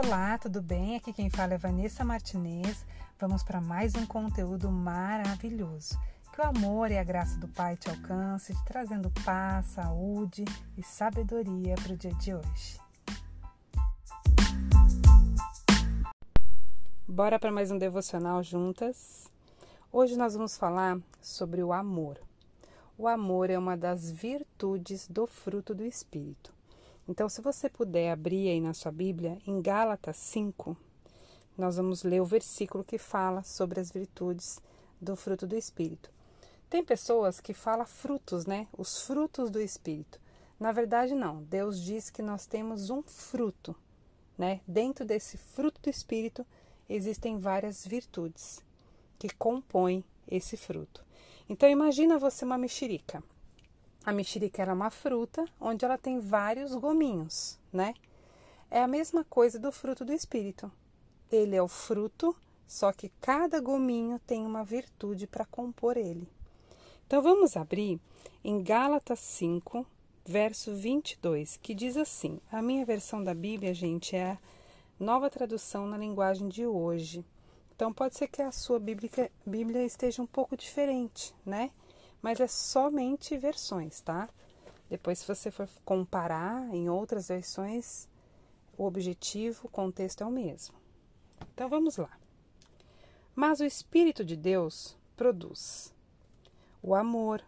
Olá, tudo bem? Aqui quem fala é Vanessa Martinez. Vamos para mais um conteúdo maravilhoso. Que o amor e a graça do Pai te alcance, te trazendo paz, saúde e sabedoria para o dia de hoje. Bora para mais um devocional juntas? Hoje nós vamos falar sobre o amor. O amor é uma das virtudes do fruto do Espírito. Então, se você puder abrir aí na sua Bíblia, em Gálatas 5, nós vamos ler o versículo que fala sobre as virtudes do fruto do Espírito. Tem pessoas que falam frutos, né? Os frutos do Espírito. Na verdade, não. Deus diz que nós temos um fruto, né? Dentro desse fruto do Espírito existem várias virtudes que compõem esse fruto. Então, imagina você uma mexerica. A mexerica é uma fruta onde ela tem vários gominhos, né? É a mesma coisa do fruto do espírito. Ele é o fruto, só que cada gominho tem uma virtude para compor ele. Então vamos abrir em Gálatas 5, verso 22, que diz assim: a minha versão da Bíblia, gente, é a nova tradução na linguagem de hoje. Então pode ser que a sua Bíblia, Bíblia esteja um pouco diferente, né? Mas é somente versões, tá? Depois, se você for comparar em outras versões, o objetivo, o contexto é o mesmo. Então vamos lá. Mas o Espírito de Deus produz o amor,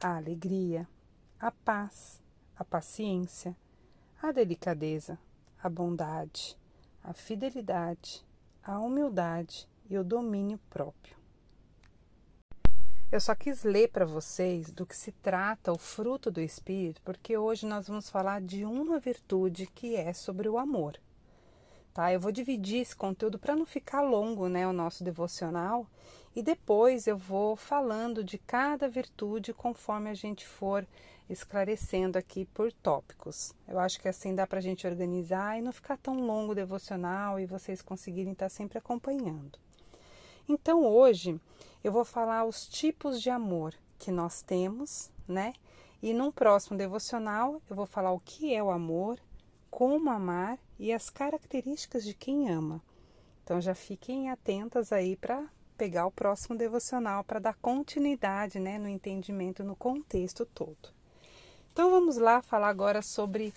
a alegria, a paz, a paciência, a delicadeza, a bondade, a fidelidade, a humildade e o domínio próprio. Eu só quis ler para vocês do que se trata o fruto do Espírito, porque hoje nós vamos falar de uma virtude que é sobre o amor. Tá? Eu vou dividir esse conteúdo para não ficar longo, né, o nosso devocional, e depois eu vou falando de cada virtude conforme a gente for esclarecendo aqui por tópicos. Eu acho que assim dá para a gente organizar e não ficar tão longo o devocional e vocês conseguirem estar sempre acompanhando. Então hoje eu vou falar os tipos de amor que nós temos, né? E num próximo devocional eu vou falar o que é o amor, como amar e as características de quem ama. Então já fiquem atentas aí para pegar o próximo devocional para dar continuidade, né, no entendimento, no contexto todo. Então vamos lá falar agora sobre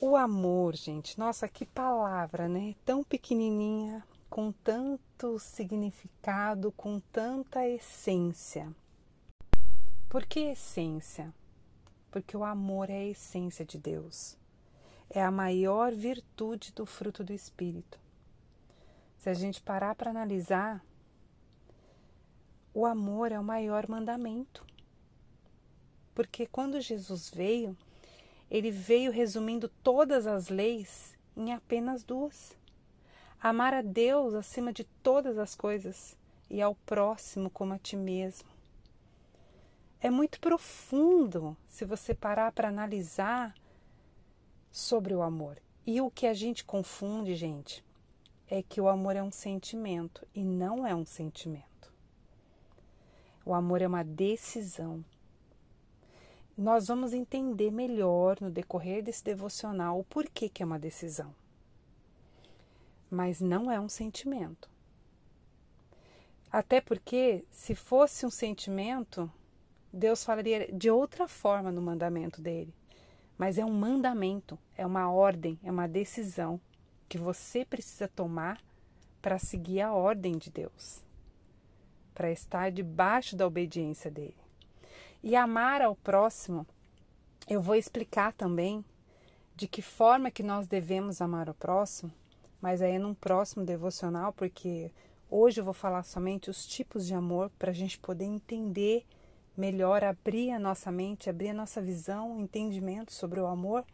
o amor, gente. Nossa, que palavra, né? Tão pequenininha, com tanto significado, com tanta essência. Por que essência? Porque o amor é a essência de Deus. É a maior virtude do fruto do Espírito. Se a gente parar para analisar, o amor é o maior mandamento. Porque quando Jesus veio, ele veio resumindo todas as leis em apenas duas amar a Deus acima de todas as coisas e ao próximo como a ti mesmo. É muito profundo se você parar para analisar sobre o amor. E o que a gente confunde, gente, é que o amor é um sentimento e não é um sentimento. O amor é uma decisão. Nós vamos entender melhor no decorrer desse devocional o porquê que é uma decisão mas não é um sentimento. Até porque, se fosse um sentimento, Deus falaria de outra forma no mandamento dele. Mas é um mandamento, é uma ordem, é uma decisão que você precisa tomar para seguir a ordem de Deus, para estar debaixo da obediência dele. E amar ao próximo, eu vou explicar também de que forma que nós devemos amar o próximo mas aí é num próximo devocional, porque hoje eu vou falar somente os tipos de amor para a gente poder entender melhor, abrir a nossa mente, abrir a nossa visão, entendimento sobre o amor,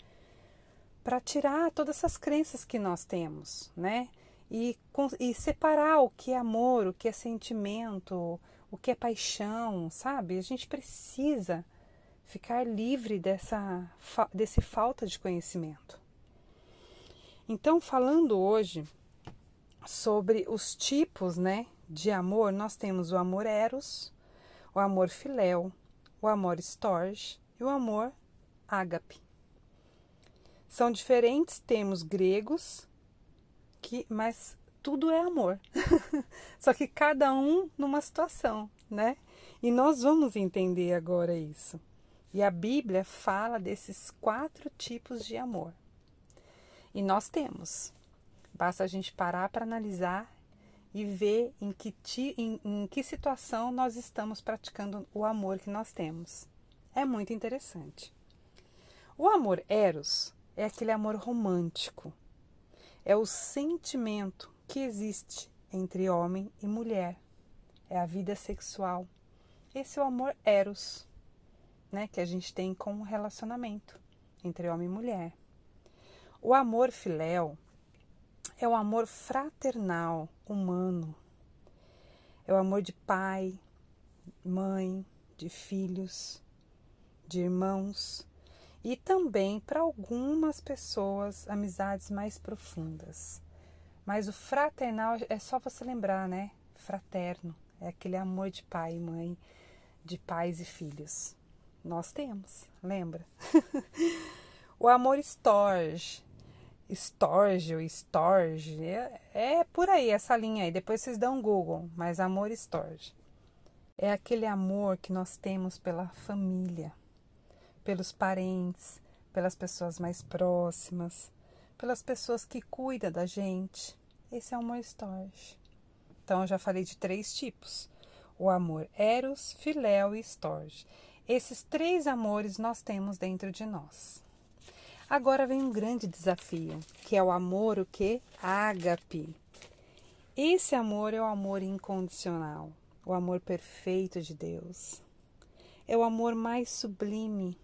para tirar todas essas crenças que nós temos, né? E, e separar o que é amor, o que é sentimento, o que é paixão, sabe? A gente precisa ficar livre dessa desse falta de conhecimento. Então, falando hoje sobre os tipos, né, de amor, nós temos o amor eros, o amor filéu, o amor storge e o amor ágape. São diferentes termos gregos que, mas tudo é amor. Só que cada um numa situação, né? E nós vamos entender agora isso. E a Bíblia fala desses quatro tipos de amor. E nós temos. Basta a gente parar para analisar e ver em que, em, em que situação nós estamos praticando o amor que nós temos. É muito interessante. O amor eros é aquele amor romântico. É o sentimento que existe entre homem e mulher. É a vida sexual. Esse é o amor eros, né, que a gente tem com o relacionamento entre homem e mulher. O amor filéu é o amor fraternal, humano. É o amor de pai, mãe, de filhos, de irmãos e também para algumas pessoas amizades mais profundas. Mas o fraternal é só você lembrar, né? Fraterno é aquele amor de pai e mãe, de pais e filhos. Nós temos, lembra? o amor storge Storge ou Storge, é, é, por aí essa linha aí, depois vocês dão um Google, mas amor Storge. É aquele amor que nós temos pela família, pelos parentes, pelas pessoas mais próximas, pelas pessoas que cuidam da gente. Esse é o amor Storge. Então eu já falei de três tipos: o amor Eros, Filéu e Storge. Esses três amores nós temos dentro de nós. Agora vem um grande desafio, que é o amor o que? Ágape. Esse amor é o amor incondicional, o amor perfeito de Deus. É o amor mais sublime,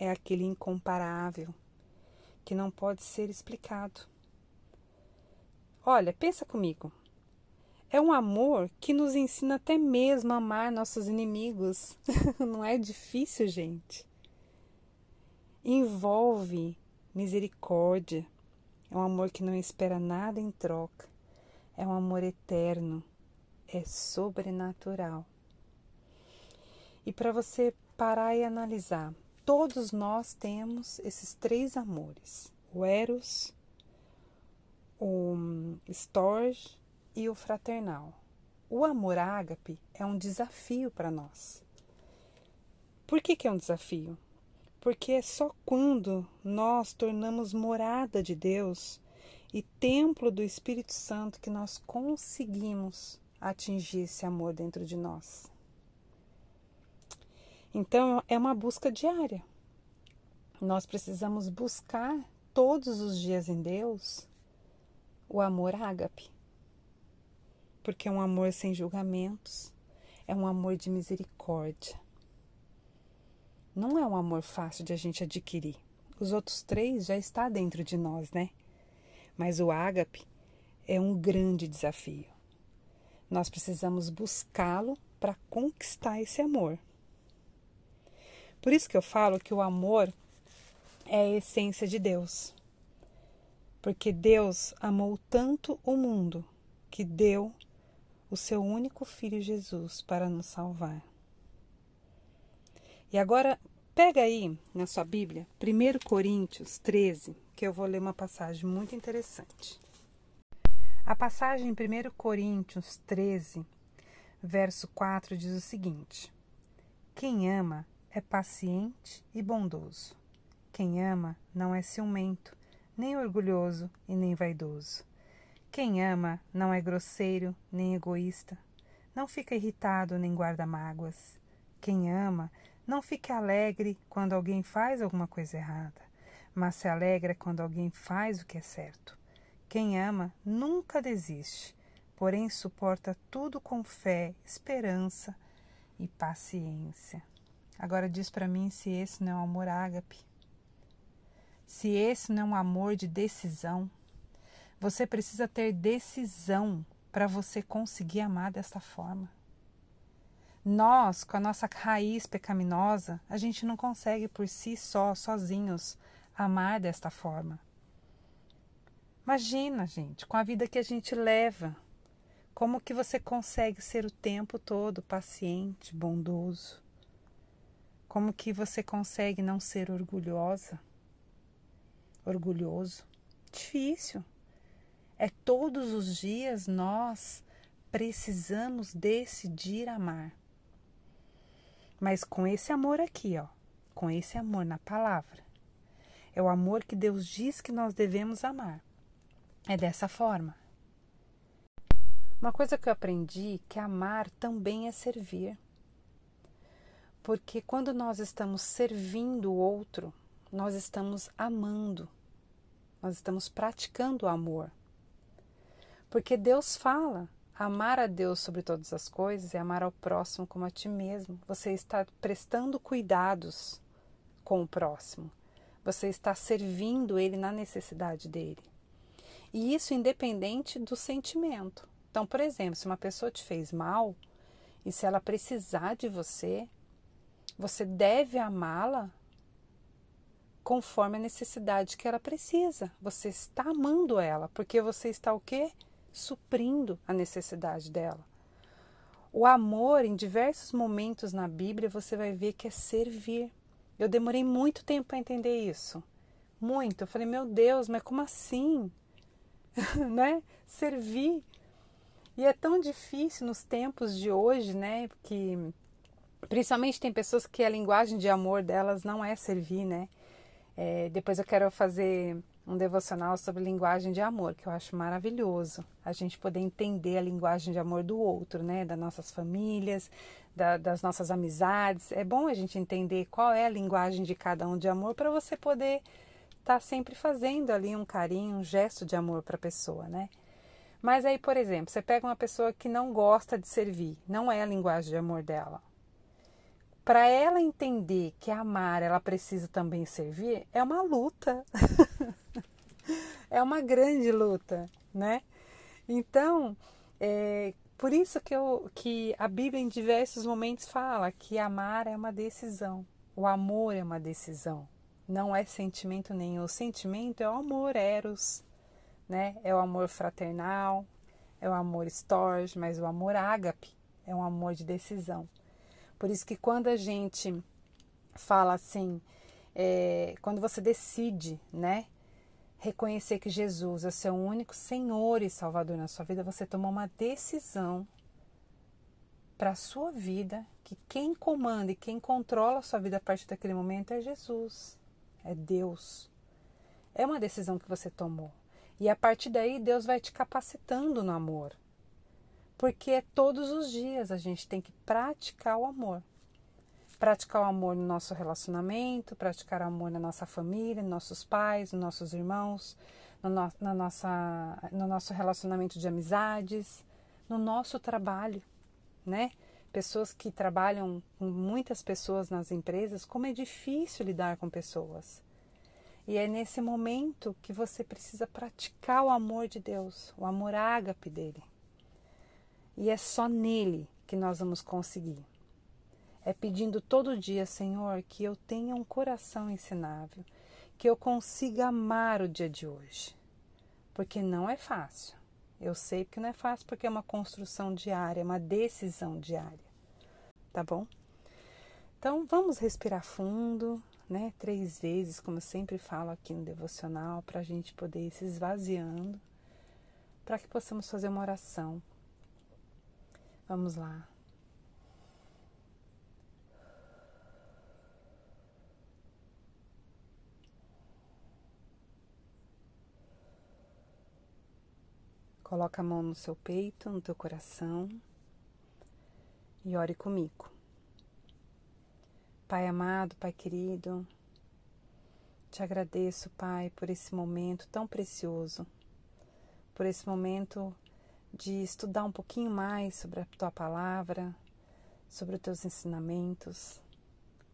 é aquele incomparável, que não pode ser explicado. Olha, pensa comigo. É um amor que nos ensina até mesmo a amar nossos inimigos. não é difícil, gente envolve misericórdia. É um amor que não espera nada em troca. É um amor eterno. É sobrenatural. E para você parar e analisar, todos nós temos esses três amores: o Eros, o Storge e o fraternal. O amor ágape é um desafio para nós. Por que, que é um desafio? Porque é só quando nós tornamos morada de Deus e templo do Espírito Santo que nós conseguimos atingir esse amor dentro de nós. Então é uma busca diária. Nós precisamos buscar todos os dias em Deus o amor ágape. Porque é um amor sem julgamentos, é um amor de misericórdia não é um amor fácil de a gente adquirir. Os outros três já está dentro de nós, né? Mas o ágape é um grande desafio. Nós precisamos buscá-lo para conquistar esse amor. Por isso que eu falo que o amor é a essência de Deus. Porque Deus amou tanto o mundo que deu o seu único filho Jesus para nos salvar. E agora pega aí na sua Bíblia 1 Coríntios 13, que eu vou ler uma passagem muito interessante. A passagem em 1 Coríntios 13, verso 4 diz o seguinte: Quem ama é paciente e bondoso. Quem ama não é ciumento, nem orgulhoso e nem vaidoso. Quem ama não é grosseiro nem egoísta, não fica irritado nem guarda mágoas. Quem ama não fique alegre quando alguém faz alguma coisa errada, mas se alegra quando alguém faz o que é certo. Quem ama nunca desiste, porém suporta tudo com fé, esperança e paciência. Agora diz para mim se esse não é um amor ágape. Se esse não é um amor de decisão. Você precisa ter decisão para você conseguir amar desta forma. Nós, com a nossa raiz pecaminosa, a gente não consegue por si só, sozinhos, amar desta forma. Imagina, gente, com a vida que a gente leva, como que você consegue ser o tempo todo paciente, bondoso? Como que você consegue não ser orgulhosa? Orgulhoso? Difícil. É todos os dias nós precisamos decidir amar. Mas com esse amor aqui, ó, com esse amor na palavra. É o amor que Deus diz que nós devemos amar. É dessa forma. Uma coisa que eu aprendi que amar também é servir. Porque quando nós estamos servindo o outro, nós estamos amando. Nós estamos praticando o amor. Porque Deus fala: amar a Deus sobre todas as coisas é amar ao próximo como a ti mesmo. Você está prestando cuidados com o próximo. Você está servindo ele na necessidade dele. E isso independente do sentimento. Então, por exemplo, se uma pessoa te fez mal e se ela precisar de você, você deve amá-la conforme a necessidade que ela precisa. Você está amando ela, porque você está o quê? Suprindo a necessidade dela. O amor, em diversos momentos na Bíblia, você vai ver que é servir. Eu demorei muito tempo para entender isso. Muito. Eu falei, meu Deus, mas como assim? né? Servir. E é tão difícil nos tempos de hoje, né? Que principalmente tem pessoas que a linguagem de amor delas não é servir, né? É, depois eu quero fazer um devocional sobre linguagem de amor, que eu acho maravilhoso. A gente poder entender a linguagem de amor do outro, né? Das nossas famílias, da, das nossas amizades. É bom a gente entender qual é a linguagem de cada um de amor para você poder estar tá sempre fazendo ali um carinho, um gesto de amor para a pessoa, né? Mas aí, por exemplo, você pega uma pessoa que não gosta de servir, não é a linguagem de amor dela. Para ela entender que amar ela precisa também servir, é uma luta. é uma grande luta, né? Então, é, por isso que, eu, que a Bíblia em diversos momentos fala que amar é uma decisão, o amor é uma decisão, não é sentimento nenhum. O sentimento é o amor, eros, né? É o amor fraternal, é o amor storge, mas o amor ágape é um amor de decisão. Por isso que quando a gente fala assim, é, quando você decide, né? Reconhecer que Jesus é seu único Senhor e Salvador na sua vida, você tomou uma decisão para a sua vida, que quem comanda e quem controla a sua vida a partir daquele momento é Jesus, é Deus. É uma decisão que você tomou. E a partir daí Deus vai te capacitando no amor. Porque é todos os dias a gente tem que praticar o amor praticar o amor no nosso relacionamento, praticar o amor na nossa família, nos nossos pais, nos nossos irmãos, no, no, na nossa, no nosso relacionamento de amizades, no nosso trabalho, né? Pessoas que trabalham com muitas pessoas nas empresas, como é difícil lidar com pessoas. E é nesse momento que você precisa praticar o amor de Deus, o amor ágape dele. E é só nele que nós vamos conseguir é pedindo todo dia, Senhor, que eu tenha um coração ensinável, que eu consiga amar o dia de hoje. Porque não é fácil. Eu sei que não é fácil porque é uma construção diária, uma decisão diária. Tá bom? Então vamos respirar fundo, né? Três vezes, como eu sempre falo aqui no devocional, para a gente poder ir se esvaziando, para que possamos fazer uma oração. Vamos lá. Coloca a mão no seu peito, no teu coração e ore comigo. Pai amado, Pai querido, te agradeço, Pai, por esse momento tão precioso, por esse momento de estudar um pouquinho mais sobre a tua palavra, sobre os teus ensinamentos,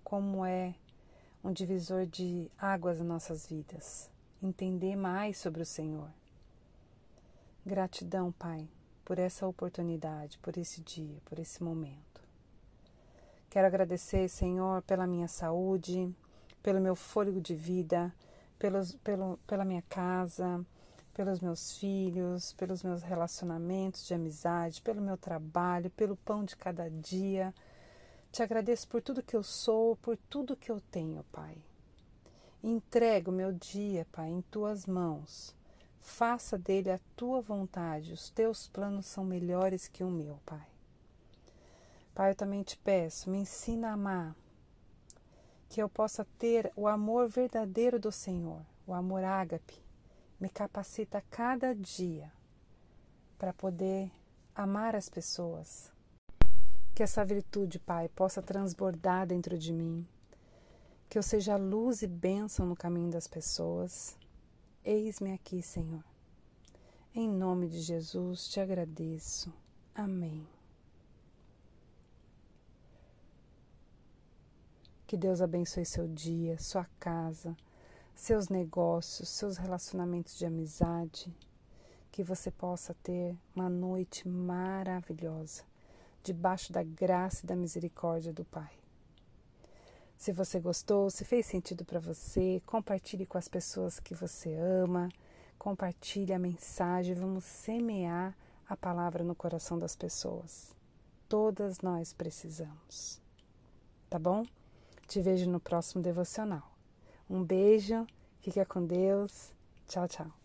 como é um divisor de águas nas nossas vidas, entender mais sobre o Senhor. Gratidão, Pai, por essa oportunidade, por esse dia, por esse momento. Quero agradecer, Senhor, pela minha saúde, pelo meu fôlego de vida, pelos, pelo, pela minha casa, pelos meus filhos, pelos meus relacionamentos de amizade, pelo meu trabalho, pelo pão de cada dia. Te agradeço por tudo que eu sou, por tudo que eu tenho, Pai. Entrego meu dia, Pai, em tuas mãos Faça dele a tua vontade, os teus planos são melhores que o meu, Pai. Pai, eu também te peço, me ensina a amar, que eu possa ter o amor verdadeiro do Senhor, o amor ágape, me capacita cada dia para poder amar as pessoas. Que essa virtude, Pai, possa transbordar dentro de mim. Que eu seja luz e bênção no caminho das pessoas. Eis-me aqui, Senhor. Em nome de Jesus te agradeço. Amém. Que Deus abençoe seu dia, sua casa, seus negócios, seus relacionamentos de amizade. Que você possa ter uma noite maravilhosa, debaixo da graça e da misericórdia do Pai. Se você gostou, se fez sentido para você, compartilhe com as pessoas que você ama, compartilhe a mensagem, vamos semear a palavra no coração das pessoas. Todas nós precisamos. Tá bom? Te vejo no próximo devocional. Um beijo, fica com Deus. Tchau, tchau.